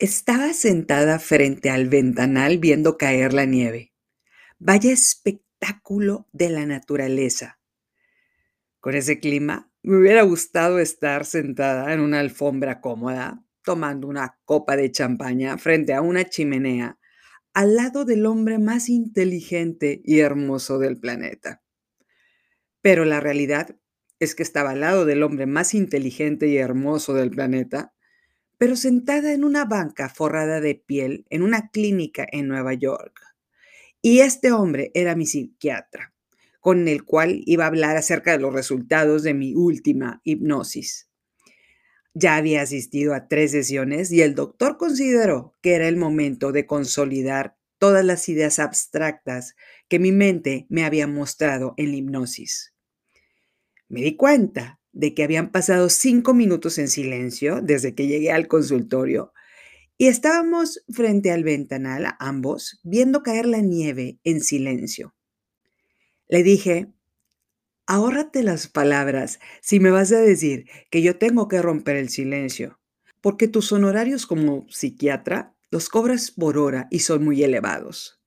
Estaba sentada frente al ventanal viendo caer la nieve. Vaya espectáculo de la naturaleza. Con ese clima, me hubiera gustado estar sentada en una alfombra cómoda, tomando una copa de champaña frente a una chimenea, al lado del hombre más inteligente y hermoso del planeta. Pero la realidad es que estaba al lado del hombre más inteligente y hermoso del planeta, pero sentada en una banca forrada de piel en una clínica en Nueva York. Y este hombre era mi psiquiatra, con el cual iba a hablar acerca de los resultados de mi última hipnosis. Ya había asistido a tres sesiones y el doctor consideró que era el momento de consolidar todas las ideas abstractas que mi mente me había mostrado en la hipnosis. Me di cuenta de que habían pasado cinco minutos en silencio desde que llegué al consultorio y estábamos frente al ventanal, ambos, viendo caer la nieve en silencio. Le dije, ahórrate las palabras si me vas a decir que yo tengo que romper el silencio, porque tus honorarios como psiquiatra los cobras por hora y son muy elevados.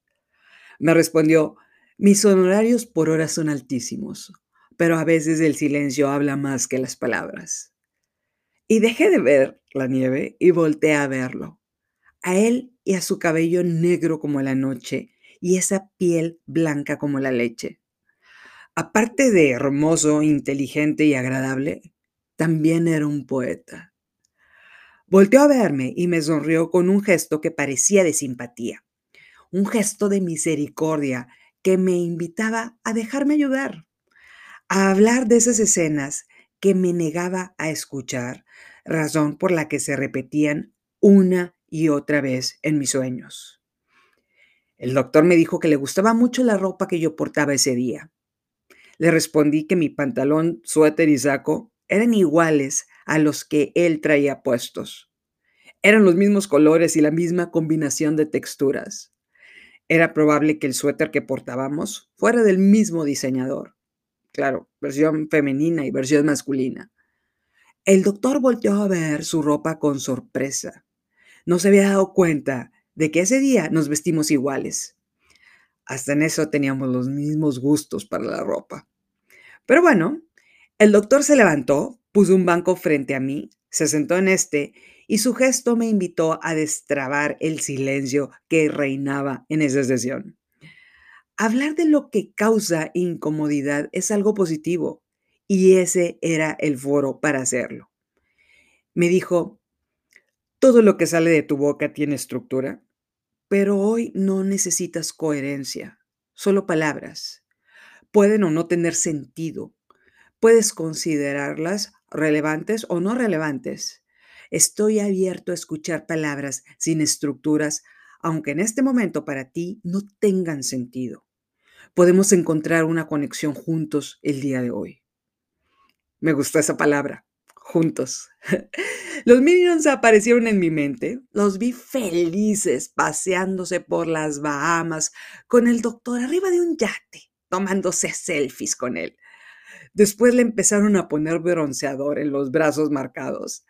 Me respondió, mis honorarios por hora son altísimos pero a veces el silencio habla más que las palabras. Y dejé de ver la nieve y volteé a verlo, a él y a su cabello negro como la noche y esa piel blanca como la leche. Aparte de hermoso, inteligente y agradable, también era un poeta. Volteó a verme y me sonrió con un gesto que parecía de simpatía, un gesto de misericordia que me invitaba a dejarme ayudar a hablar de esas escenas que me negaba a escuchar, razón por la que se repetían una y otra vez en mis sueños. El doctor me dijo que le gustaba mucho la ropa que yo portaba ese día. Le respondí que mi pantalón, suéter y saco eran iguales a los que él traía puestos. Eran los mismos colores y la misma combinación de texturas. Era probable que el suéter que portábamos fuera del mismo diseñador. Claro, versión femenina y versión masculina. El doctor volteó a ver su ropa con sorpresa. No se había dado cuenta de que ese día nos vestimos iguales. Hasta en eso teníamos los mismos gustos para la ropa. Pero bueno, el doctor se levantó, puso un banco frente a mí, se sentó en este y su gesto me invitó a destrabar el silencio que reinaba en esa sesión. Hablar de lo que causa incomodidad es algo positivo y ese era el foro para hacerlo. Me dijo, todo lo que sale de tu boca tiene estructura, pero hoy no necesitas coherencia, solo palabras. Pueden o no tener sentido. Puedes considerarlas relevantes o no relevantes. Estoy abierto a escuchar palabras sin estructuras aunque en este momento para ti no tengan sentido. Podemos encontrar una conexión juntos el día de hoy. Me gustó esa palabra, juntos. Los Minions aparecieron en mi mente, los vi felices paseándose por las Bahamas con el doctor arriba de un yate, tomándose selfies con él. Después le empezaron a poner bronceador en los brazos marcados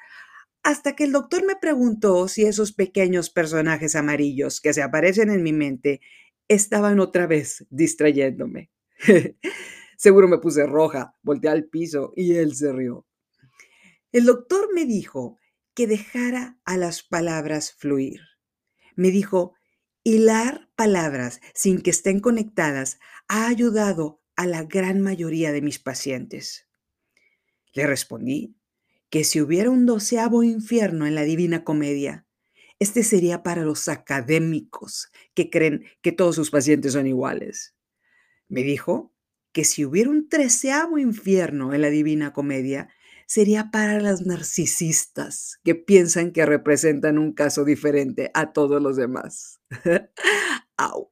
hasta que el doctor me preguntó si esos pequeños personajes amarillos que se aparecen en mi mente estaban otra vez distrayéndome. Seguro me puse roja, volteé al piso y él se rió. El doctor me dijo que dejara a las palabras fluir. Me dijo, hilar palabras sin que estén conectadas ha ayudado a la gran mayoría de mis pacientes. Le respondí que si hubiera un doceavo infierno en la Divina Comedia, este sería para los académicos que creen que todos sus pacientes son iguales. Me dijo que si hubiera un treceavo infierno en la Divina Comedia, sería para las narcisistas que piensan que representan un caso diferente a todos los demás. ¡Auch!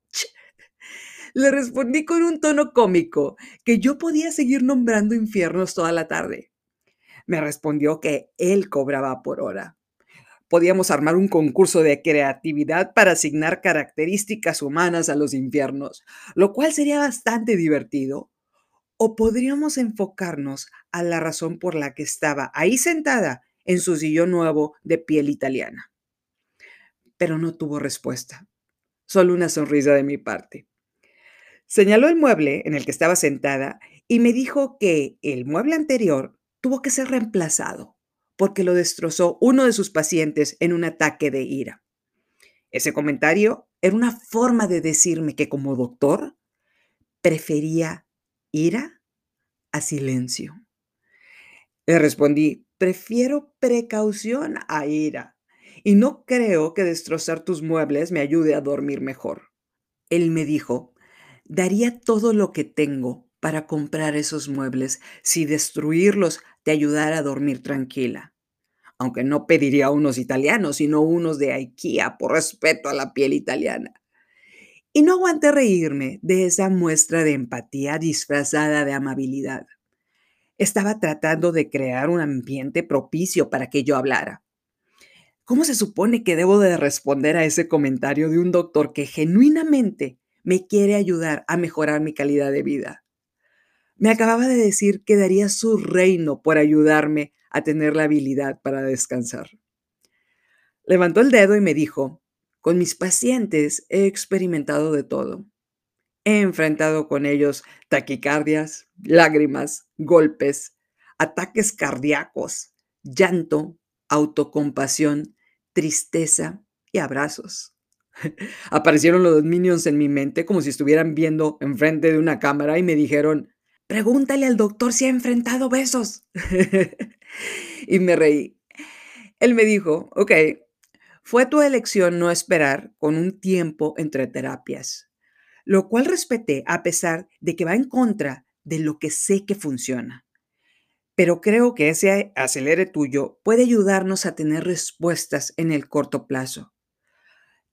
Le respondí con un tono cómico que yo podía seguir nombrando infiernos toda la tarde me respondió que él cobraba por hora. Podíamos armar un concurso de creatividad para asignar características humanas a los infiernos, lo cual sería bastante divertido. O podríamos enfocarnos a la razón por la que estaba ahí sentada en su sillón nuevo de piel italiana. pero no tuvo respuesta, solo una sonrisa de mi parte. Señaló el mueble en el que estaba sentada y me dijo que el mueble anterior tuvo que ser reemplazado porque lo destrozó uno de sus pacientes en un ataque de ira. Ese comentario era una forma de decirme que como doctor prefería ira a silencio. Le respondí, prefiero precaución a ira y no creo que destrozar tus muebles me ayude a dormir mejor. Él me dijo, Daría todo lo que tengo para comprar esos muebles si destruirlos te ayudara a dormir tranquila. Aunque no pediría unos italianos, sino unos de IKEA por respeto a la piel italiana. Y no aguanté reírme de esa muestra de empatía disfrazada de amabilidad. Estaba tratando de crear un ambiente propicio para que yo hablara. ¿Cómo se supone que debo de responder a ese comentario de un doctor que genuinamente me quiere ayudar a mejorar mi calidad de vida. Me acababa de decir que daría su reino por ayudarme a tener la habilidad para descansar. Levantó el dedo y me dijo, con mis pacientes he experimentado de todo. He enfrentado con ellos taquicardias, lágrimas, golpes, ataques cardíacos, llanto, autocompasión, tristeza y abrazos. Aparecieron los minions en mi mente como si estuvieran viendo enfrente de una cámara y me dijeron, pregúntale al doctor si ha enfrentado besos. y me reí. Él me dijo, ok, fue tu elección no esperar con un tiempo entre terapias, lo cual respeté a pesar de que va en contra de lo que sé que funciona. Pero creo que ese acelere tuyo puede ayudarnos a tener respuestas en el corto plazo.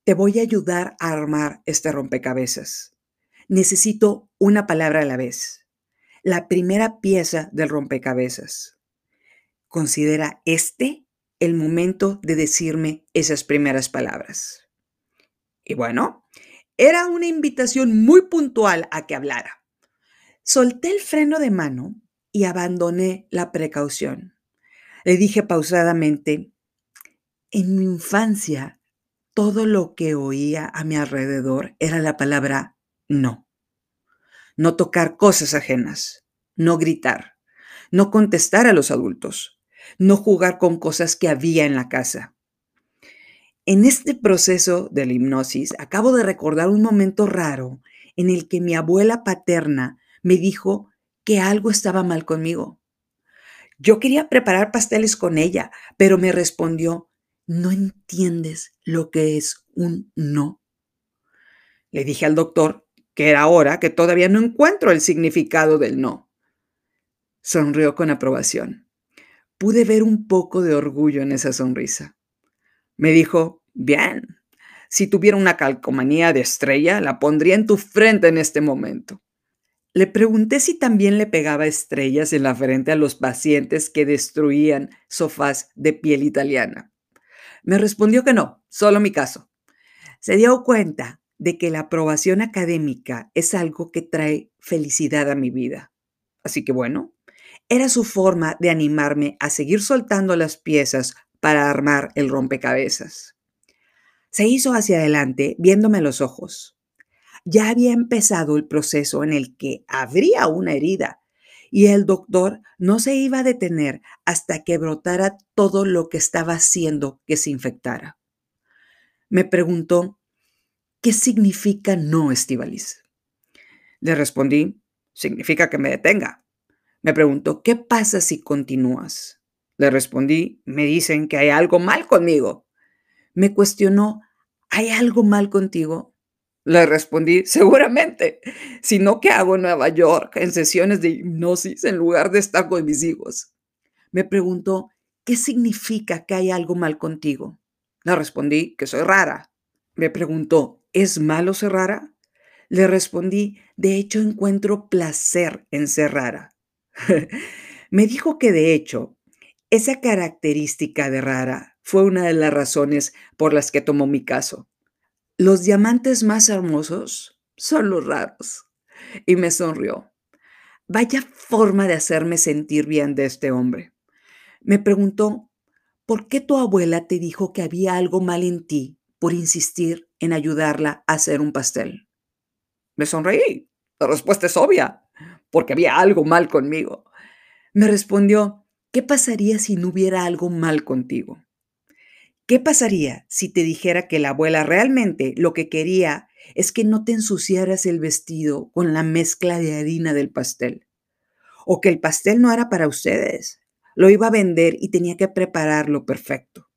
Te voy a ayudar a armar este rompecabezas. Necesito una palabra a la vez. La primera pieza del rompecabezas. Considera este el momento de decirme esas primeras palabras. Y bueno, era una invitación muy puntual a que hablara. Solté el freno de mano y abandoné la precaución. Le dije pausadamente, en mi infancia todo lo que oía a mi alrededor era la palabra no. No tocar cosas ajenas, no gritar, no contestar a los adultos, no jugar con cosas que había en la casa. En este proceso de la hipnosis acabo de recordar un momento raro en el que mi abuela paterna me dijo que algo estaba mal conmigo. Yo quería preparar pasteles con ella, pero me respondió, ¿No entiendes lo que es un no? Le dije al doctor que era hora que todavía no encuentro el significado del no. Sonrió con aprobación. Pude ver un poco de orgullo en esa sonrisa. Me dijo, bien, si tuviera una calcomanía de estrella, la pondría en tu frente en este momento. Le pregunté si también le pegaba estrellas en la frente a los pacientes que destruían sofás de piel italiana. Me respondió que no, solo mi caso. Se dio cuenta de que la aprobación académica es algo que trae felicidad a mi vida. Así que bueno, era su forma de animarme a seguir soltando las piezas para armar el rompecabezas. Se hizo hacia adelante viéndome los ojos. Ya había empezado el proceso en el que habría una herida y el doctor no se iba a detener hasta que brotara todo lo que estaba haciendo que se infectara. Me preguntó, ¿qué significa no, Estivalis? Le respondí, significa que me detenga. Me preguntó, ¿qué pasa si continúas? Le respondí, me dicen que hay algo mal conmigo. Me cuestionó, ¿hay algo mal contigo? Le respondí, seguramente. Si no, ¿qué hago en Nueva York en sesiones de hipnosis en lugar de estar con mis hijos? Me preguntó, ¿qué significa que hay algo mal contigo? Le respondí que soy rara. Me preguntó, ¿es malo ser rara? Le respondí, de hecho encuentro placer en ser rara. Me dijo que de hecho, esa característica de rara fue una de las razones por las que tomó mi caso. Los diamantes más hermosos son los raros. Y me sonrió. Vaya forma de hacerme sentir bien de este hombre. Me preguntó, ¿por qué tu abuela te dijo que había algo mal en ti por insistir en ayudarla a hacer un pastel. Me sonreí. La respuesta es obvia, porque había algo mal conmigo. Me respondió, ¿qué pasaría si no hubiera algo mal contigo? ¿Qué pasaría si te dijera que la abuela realmente lo que quería es que no te ensuciaras el vestido con la mezcla de harina del pastel? O que el pastel no era para ustedes, lo iba a vender y tenía que prepararlo perfecto.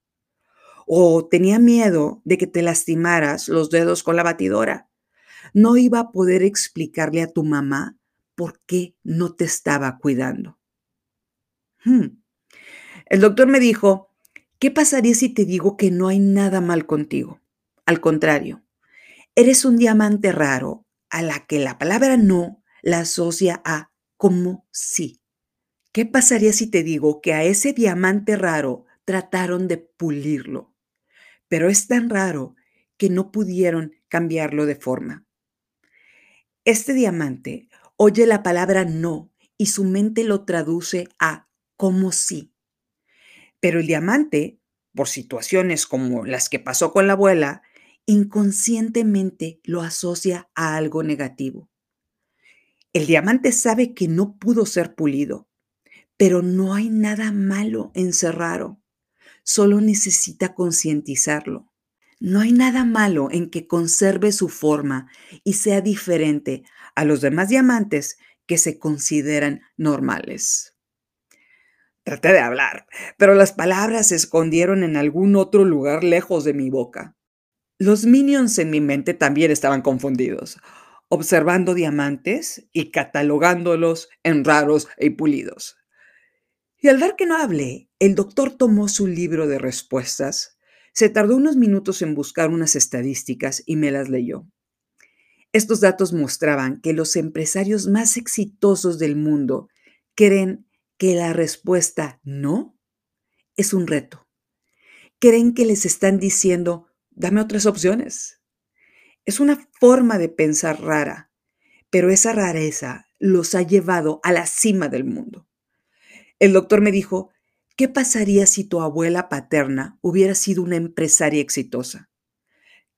O tenía miedo de que te lastimaras los dedos con la batidora. No iba a poder explicarle a tu mamá por qué no te estaba cuidando. Hmm. El doctor me dijo, ¿qué pasaría si te digo que no hay nada mal contigo? Al contrario, eres un diamante raro a la que la palabra no la asocia a como sí. ¿Qué pasaría si te digo que a ese diamante raro trataron de pulirlo? Pero es tan raro que no pudieron cambiarlo de forma. Este diamante oye la palabra no y su mente lo traduce a como sí. Pero el diamante, por situaciones como las que pasó con la abuela, inconscientemente lo asocia a algo negativo. El diamante sabe que no pudo ser pulido, pero no hay nada malo en ser raro. Solo necesita concientizarlo. No hay nada malo en que conserve su forma y sea diferente a los demás diamantes que se consideran normales. Traté de hablar, pero las palabras se escondieron en algún otro lugar lejos de mi boca. Los minions en mi mente también estaban confundidos, observando diamantes y catalogándolos en raros y pulidos. Y al ver que no hablé, el doctor tomó su libro de respuestas, se tardó unos minutos en buscar unas estadísticas y me las leyó. Estos datos mostraban que los empresarios más exitosos del mundo creen que la respuesta no es un reto. Creen que les están diciendo, dame otras opciones. Es una forma de pensar rara, pero esa rareza los ha llevado a la cima del mundo. El doctor me dijo, ¿qué pasaría si tu abuela paterna hubiera sido una empresaria exitosa?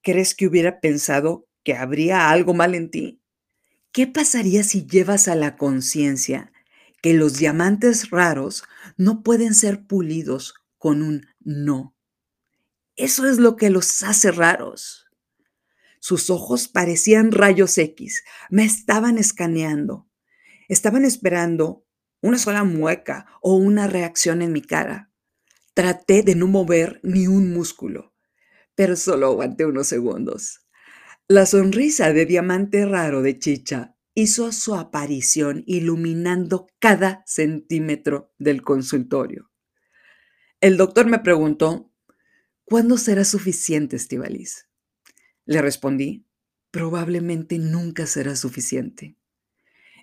¿Crees que hubiera pensado que habría algo mal en ti? ¿Qué pasaría si llevas a la conciencia que los diamantes raros no pueden ser pulidos con un no? Eso es lo que los hace raros. Sus ojos parecían rayos X, me estaban escaneando. Estaban esperando una sola mueca o una reacción en mi cara. Traté de no mover ni un músculo, pero solo aguanté unos segundos. La sonrisa de diamante raro de Chicha hizo su aparición iluminando cada centímetro del consultorio. El doctor me preguntó, ¿cuándo será suficiente, Estivalis? Le respondí, probablemente nunca será suficiente.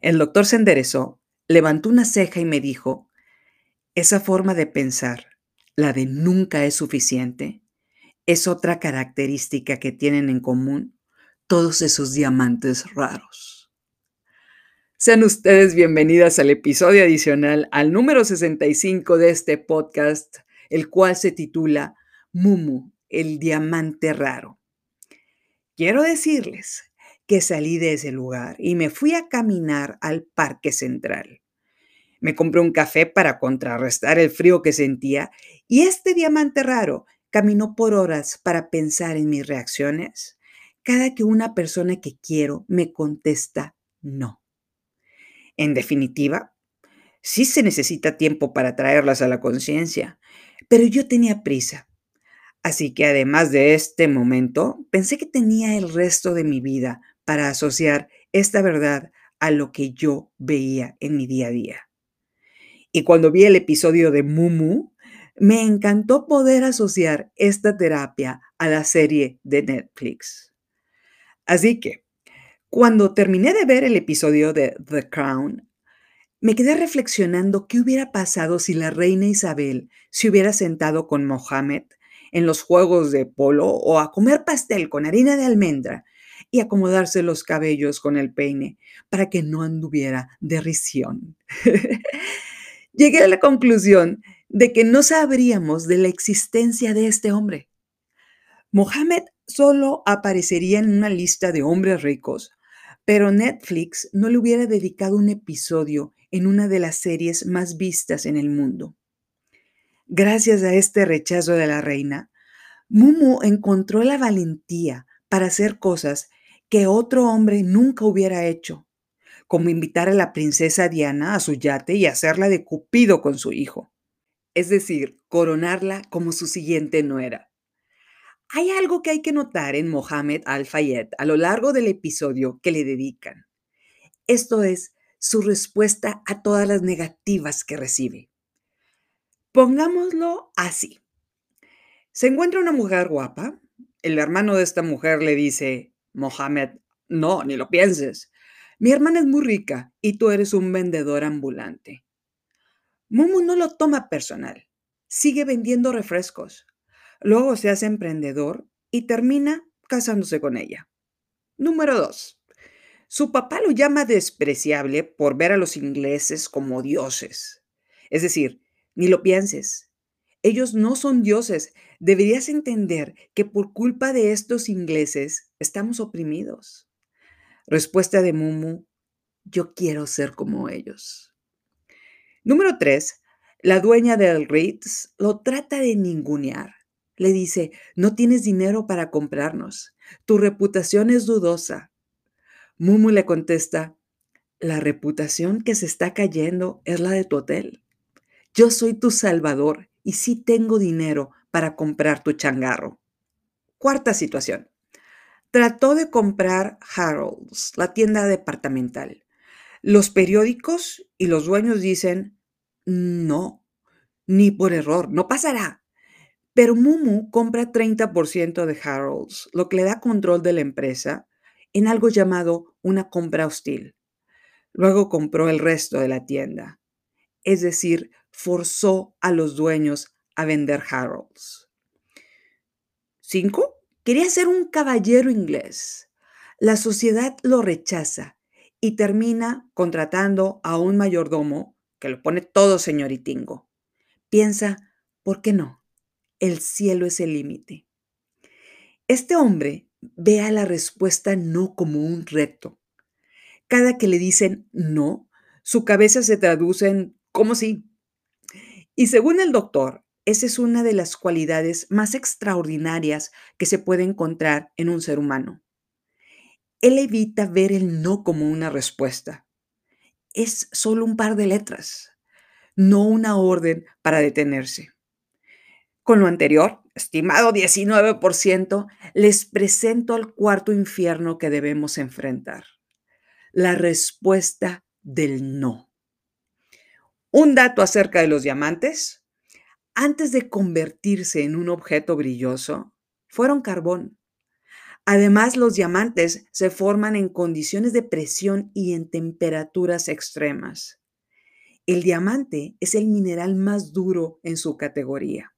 El doctor se enderezó levantó una ceja y me dijo, esa forma de pensar, la de nunca es suficiente, es otra característica que tienen en común todos esos diamantes raros. Sean ustedes bienvenidas al episodio adicional, al número 65 de este podcast, el cual se titula Mumu, el diamante raro. Quiero decirles que salí de ese lugar y me fui a caminar al Parque Central. Me compré un café para contrarrestar el frío que sentía y este diamante raro caminó por horas para pensar en mis reacciones cada que una persona que quiero me contesta no. En definitiva, sí se necesita tiempo para traerlas a la conciencia, pero yo tenía prisa. Así que además de este momento, pensé que tenía el resto de mi vida para asociar esta verdad a lo que yo veía en mi día a día. Y cuando vi el episodio de Mumu, me encantó poder asociar esta terapia a la serie de Netflix. Así que, cuando terminé de ver el episodio de The Crown, me quedé reflexionando qué hubiera pasado si la reina Isabel se hubiera sentado con Mohammed en los juegos de polo o a comer pastel con harina de almendra y acomodarse los cabellos con el peine para que no anduviera de. Llegué a la conclusión de que no sabríamos de la existencia de este hombre. Mohammed solo aparecería en una lista de hombres ricos, pero Netflix no le hubiera dedicado un episodio en una de las series más vistas en el mundo. Gracias a este rechazo de la reina, Mumu encontró la valentía para hacer cosas que otro hombre nunca hubiera hecho, como invitar a la princesa Diana a su yate y hacerla de cupido con su hijo, es decir, coronarla como su siguiente nuera. Hay algo que hay que notar en Mohammed Al-Fayed a lo largo del episodio que le dedican. Esto es su respuesta a todas las negativas que recibe. Pongámoslo así. Se encuentra una mujer guapa. El hermano de esta mujer le dice, Mohammed, no, ni lo pienses. Mi hermana es muy rica y tú eres un vendedor ambulante. Mumu no lo toma personal. Sigue vendiendo refrescos. Luego se hace emprendedor y termina casándose con ella. Número 2. Su papá lo llama despreciable por ver a los ingleses como dioses. Es decir, ni lo pienses. Ellos no son dioses. Deberías entender que por culpa de estos ingleses estamos oprimidos. Respuesta de Mumu, yo quiero ser como ellos. Número 3. La dueña del Ritz lo trata de ningunear. Le dice, no tienes dinero para comprarnos. Tu reputación es dudosa. Mumu le contesta, la reputación que se está cayendo es la de tu hotel. Yo soy tu salvador y sí tengo dinero para comprar tu changarro. Cuarta situación. Trató de comprar Harold's, la tienda departamental. Los periódicos y los dueños dicen, no, ni por error, no pasará. Pero Mumu compra 30% de Harold's, lo que le da control de la empresa en algo llamado una compra hostil. Luego compró el resto de la tienda, es decir, forzó a los dueños a vender Harold's. 5. Quería ser un caballero inglés. La sociedad lo rechaza y termina contratando a un mayordomo que lo pone todo señoritingo. Piensa, ¿por qué no? El cielo es el límite. Este hombre ve a la respuesta no como un reto. Cada que le dicen no, su cabeza se traduce en ¿cómo sí? Y según el doctor, esa es una de las cualidades más extraordinarias que se puede encontrar en un ser humano. Él evita ver el no como una respuesta. Es solo un par de letras, no una orden para detenerse. Con lo anterior, estimado 19%, les presento al cuarto infierno que debemos enfrentar. La respuesta del no. Un dato acerca de los diamantes. Antes de convertirse en un objeto brilloso, fueron carbón. Además, los diamantes se forman en condiciones de presión y en temperaturas extremas. El diamante es el mineral más duro en su categoría.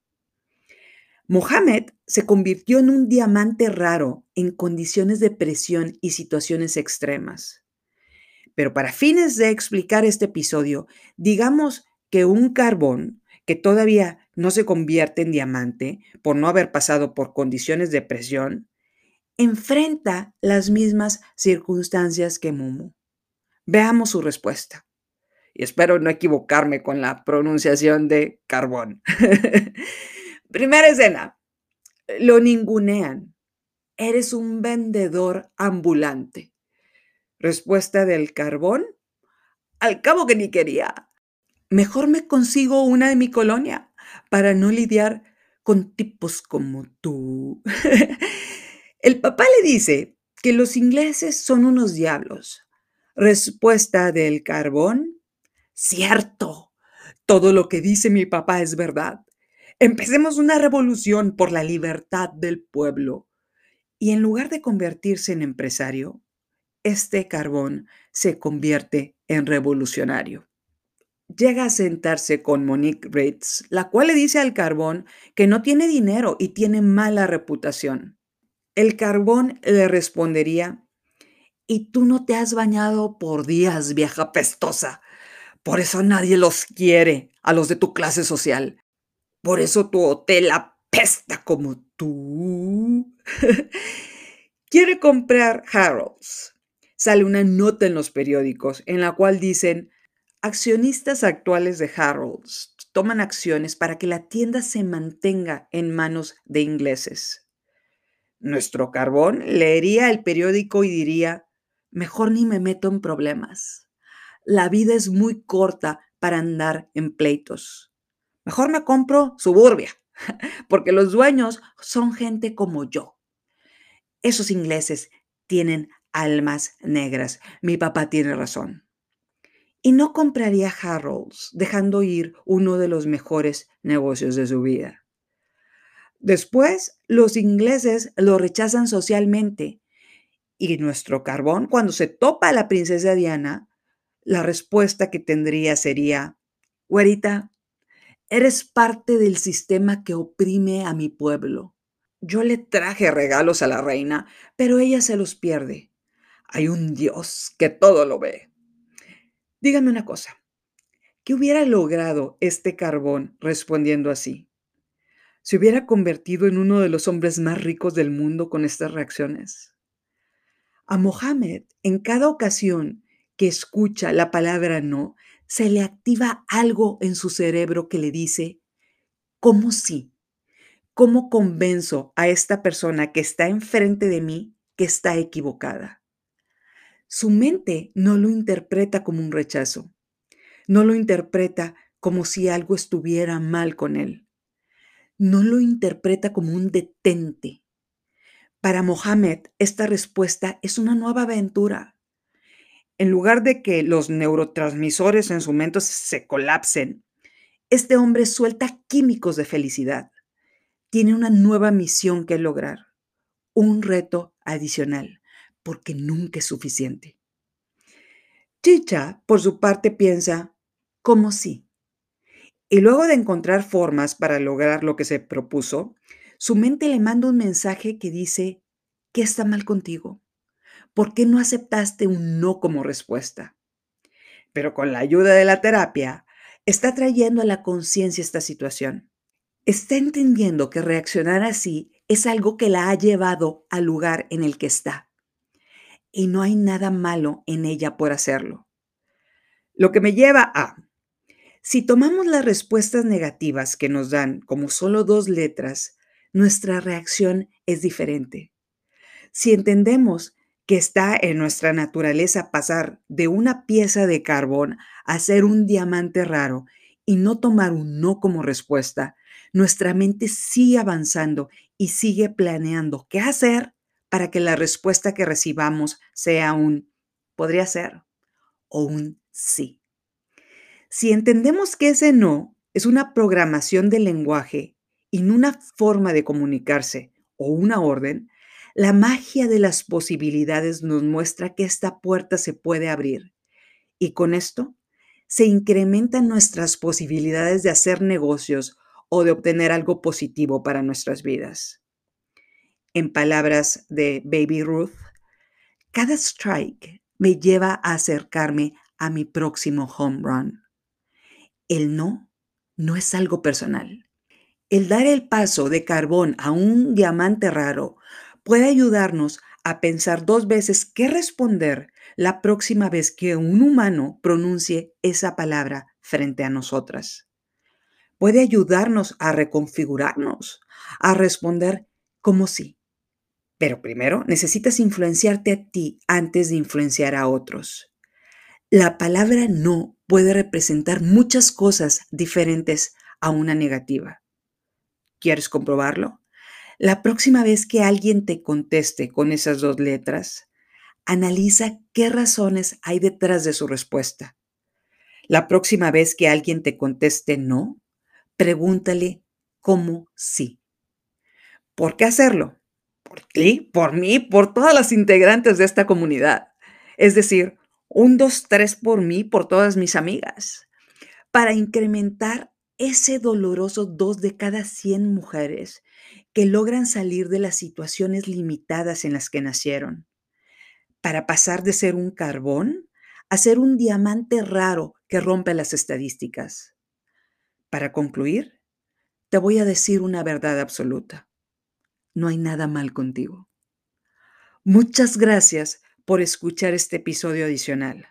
Mohamed se convirtió en un diamante raro en condiciones de presión y situaciones extremas. Pero para fines de explicar este episodio, digamos que un carbón que todavía no se convierte en diamante por no haber pasado por condiciones de presión, enfrenta las mismas circunstancias que Mumu. Veamos su respuesta. Y espero no equivocarme con la pronunciación de carbón. Primera escena. Lo ningunean. Eres un vendedor ambulante. Respuesta del carbón. Al cabo que ni quería. Mejor me consigo una de mi colonia para no lidiar con tipos como tú. El papá le dice que los ingleses son unos diablos. Respuesta del carbón. Cierto. Todo lo que dice mi papá es verdad. Empecemos una revolución por la libertad del pueblo. Y en lugar de convertirse en empresario, este carbón se convierte en revolucionario. Llega a sentarse con Monique Ritz, la cual le dice al carbón que no tiene dinero y tiene mala reputación. El carbón le respondería, y tú no te has bañado por días, vieja pestosa. Por eso nadie los quiere, a los de tu clase social. Por eso tu hotel apesta como tú. Quiere comprar Harrods. Sale una nota en los periódicos en la cual dicen, accionistas actuales de Harrods toman acciones para que la tienda se mantenga en manos de ingleses. Nuestro carbón leería el periódico y diría, mejor ni me meto en problemas. La vida es muy corta para andar en pleitos. Mejor me compro suburbia, porque los dueños son gente como yo. Esos ingleses tienen almas negras. Mi papá tiene razón. Y no compraría Harrods dejando ir uno de los mejores negocios de su vida. Después, los ingleses lo rechazan socialmente y nuestro carbón, cuando se topa a la princesa Diana, la respuesta que tendría sería, güerita, eres parte del sistema que oprime a mi pueblo. Yo le traje regalos a la reina, pero ella se los pierde. Hay un Dios que todo lo ve. Dígame una cosa, ¿qué hubiera logrado este carbón respondiendo así? ¿Se hubiera convertido en uno de los hombres más ricos del mundo con estas reacciones? A Mohammed, en cada ocasión que escucha la palabra no, se le activa algo en su cerebro que le dice, ¿cómo sí? ¿Cómo convenzo a esta persona que está enfrente de mí que está equivocada? Su mente no lo interpreta como un rechazo, no lo interpreta como si algo estuviera mal con él, no lo interpreta como un detente. Para Mohammed, esta respuesta es una nueva aventura. En lugar de que los neurotransmisores en su mente se colapsen, este hombre suelta químicos de felicidad tiene una nueva misión que lograr, un reto adicional, porque nunca es suficiente. Chicha, por su parte, piensa, ¿cómo sí? Y luego de encontrar formas para lograr lo que se propuso, su mente le manda un mensaje que dice, ¿qué está mal contigo? ¿Por qué no aceptaste un no como respuesta? Pero con la ayuda de la terapia, está trayendo a la conciencia esta situación está entendiendo que reaccionar así es algo que la ha llevado al lugar en el que está. Y no hay nada malo en ella por hacerlo. Lo que me lleva a, si tomamos las respuestas negativas que nos dan como solo dos letras, nuestra reacción es diferente. Si entendemos que está en nuestra naturaleza pasar de una pieza de carbón a ser un diamante raro y no tomar un no como respuesta, nuestra mente sigue avanzando y sigue planeando qué hacer para que la respuesta que recibamos sea un podría ser o un sí. Si entendemos que ese no es una programación del lenguaje y no una forma de comunicarse o una orden, la magia de las posibilidades nos muestra que esta puerta se puede abrir. Y con esto se incrementan nuestras posibilidades de hacer negocios o de obtener algo positivo para nuestras vidas. En palabras de Baby Ruth, cada strike me lleva a acercarme a mi próximo home run. El no no es algo personal. El dar el paso de carbón a un diamante raro puede ayudarnos a pensar dos veces qué responder la próxima vez que un humano pronuncie esa palabra frente a nosotras puede ayudarnos a reconfigurarnos, a responder como sí. Pero primero necesitas influenciarte a ti antes de influenciar a otros. La palabra no puede representar muchas cosas diferentes a una negativa. ¿Quieres comprobarlo? La próxima vez que alguien te conteste con esas dos letras, analiza qué razones hay detrás de su respuesta. La próxima vez que alguien te conteste no, pregúntale cómo sí. ¿Por qué hacerlo? Por ti, por mí, por todas las integrantes de esta comunidad. Es decir, un, dos, tres por mí, por todas mis amigas. Para incrementar ese doloroso dos de cada 100 mujeres que logran salir de las situaciones limitadas en las que nacieron. Para pasar de ser un carbón a ser un diamante raro que rompe las estadísticas. Para concluir, te voy a decir una verdad absoluta. No hay nada mal contigo. Muchas gracias por escuchar este episodio adicional.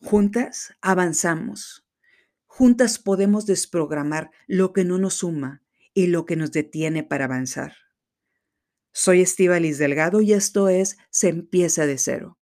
Juntas avanzamos. Juntas podemos desprogramar lo que no nos suma y lo que nos detiene para avanzar. Soy Estivalis Delgado y esto es Se empieza de cero.